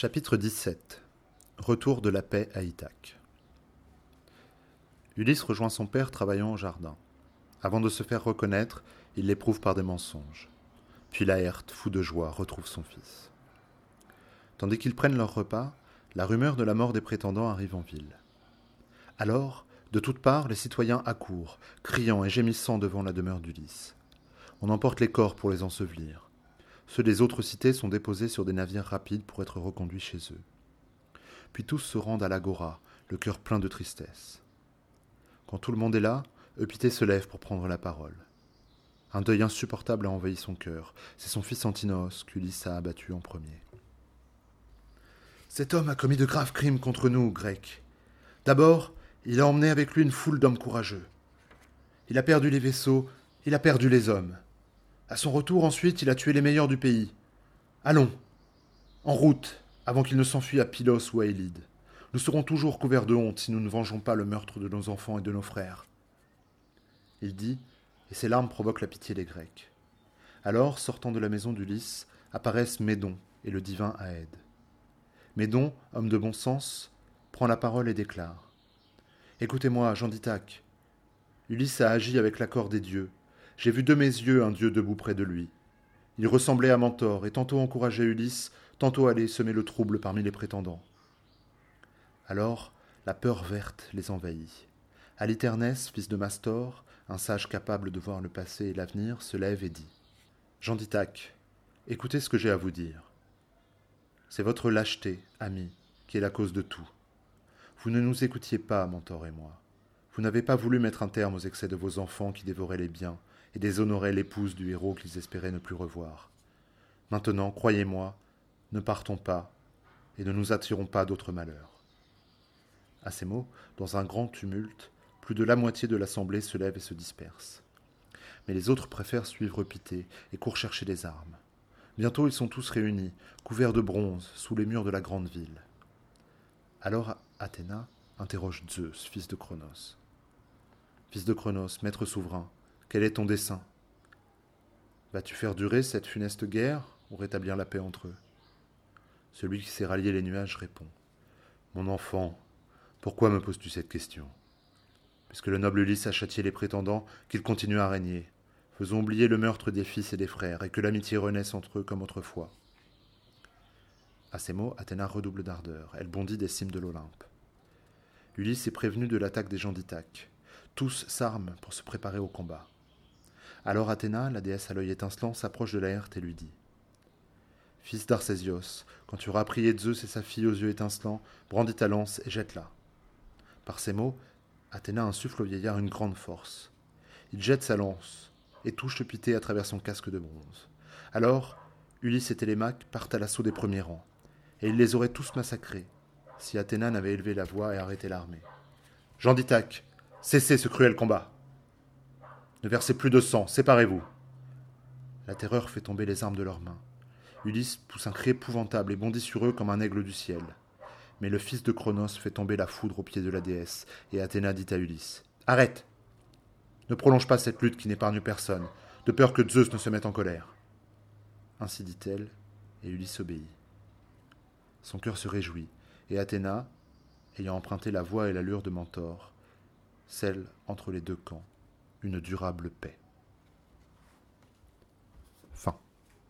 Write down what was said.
Chapitre 17 Retour de la paix à Ithaque Ulysse rejoint son père travaillant au jardin. Avant de se faire reconnaître, il l'éprouve par des mensonges. Puis Laerte, fou de joie, retrouve son fils. Tandis qu'ils prennent leur repas, la rumeur de la mort des prétendants arrive en ville. Alors, de toutes parts, les citoyens accourent, criant et gémissant devant la demeure d'Ulysse. On emporte les corps pour les ensevelir. Ceux des autres cités sont déposés sur des navires rapides pour être reconduits chez eux. Puis tous se rendent à l'agora, le cœur plein de tristesse. Quand tout le monde est là, Eupité se lève pour prendre la parole. Un deuil insupportable a envahi son cœur. C'est son fils Antinos qu'Ulysse a abattu en premier. Cet homme a commis de graves crimes contre nous, Grecs. D'abord, il a emmené avec lui une foule d'hommes courageux. Il a perdu les vaisseaux, il a perdu les hommes. À son retour, ensuite, il a tué les meilleurs du pays. Allons, en route, avant qu'il ne s'enfuit à Pylos ou à Élide. Nous serons toujours couverts de honte si nous ne vengeons pas le meurtre de nos enfants et de nos frères. Il dit, et ses larmes provoquent la pitié des Grecs. Alors, sortant de la maison d'Ulysse, apparaissent Médon et le divin Aède. Médon, homme de bon sens, prend la parole et déclare Écoutez-moi, Jean d'Ithaque. Ulysse a agi avec l'accord des dieux. J'ai vu de mes yeux un dieu debout près de lui. Il ressemblait à Mentor et tantôt encourageait Ulysse, tantôt allait semer le trouble parmi les prétendants. Alors, la peur verte les envahit. Aliternès, fils de Mastor, un sage capable de voir le passé et l'avenir, se lève et dit Jean d'Ithaque, écoutez ce que j'ai à vous dire. C'est votre lâcheté, ami, qui est la cause de tout. Vous ne nous écoutiez pas, Mentor et moi. Vous n'avez pas voulu mettre un terme aux excès de vos enfants qui dévoraient les biens et déshonoraient l'épouse du héros qu'ils espéraient ne plus revoir. Maintenant, croyez-moi, ne partons pas et ne nous attirons pas d'autres malheurs. À ces mots, dans un grand tumulte, plus de la moitié de l'assemblée se lève et se disperse. Mais les autres préfèrent suivre Pité et courent chercher des armes. Bientôt ils sont tous réunis, couverts de bronze, sous les murs de la grande ville. Alors Athéna interroge Zeus, fils de Cronos. Fils de Cronos, maître souverain, quel est ton dessein? Vas-tu faire durer cette funeste guerre ou rétablir la paix entre eux? Celui qui s'est rallié les nuages répond Mon enfant, pourquoi me poses-tu cette question? Puisque le noble Ulysse a châtié les prétendants, qu'il continue à régner. Faisons oublier le meurtre des fils et des frères, et que l'amitié renaisse entre eux comme autrefois. À ces mots, Athéna redouble d'ardeur. Elle bondit des cimes de l'Olympe. Ulysse est prévenu de l'attaque des gens d'Ithaque. Tous s'arment pour se préparer au combat. Alors Athéna, la déesse à l'œil étincelant, s'approche de Laerte et lui dit Fils d'Arcésios, quand tu auras prié Zeus et sa fille aux yeux étincelants, brandis ta lance et jette-la. Par ces mots, Athéna insuffle au vieillard une grande force. Il jette sa lance et touche le à travers son casque de bronze. Alors, Ulysse et Télémaque partent à l'assaut des premiers rangs et il les aurait tous massacrés, si Athéna n'avait élevé la voix et arrêté l'armée. Jean d'Ithaque, cessez ce cruel combat. Ne versez plus de sang, séparez-vous. La terreur fait tomber les armes de leurs mains. Ulysse pousse un cri épouvantable et bondit sur eux comme un aigle du ciel. Mais le fils de Cronos fait tomber la foudre aux pieds de la déesse, et Athéna dit à Ulysse Arrête Ne prolonge pas cette lutte qui n'épargne personne, de peur que Zeus ne se mette en colère. Ainsi dit-elle, et Ulysse obéit. Son cœur se réjouit, et Athéna, ayant emprunté la voix et l'allure de Mentor, scelle entre les deux camps une durable paix.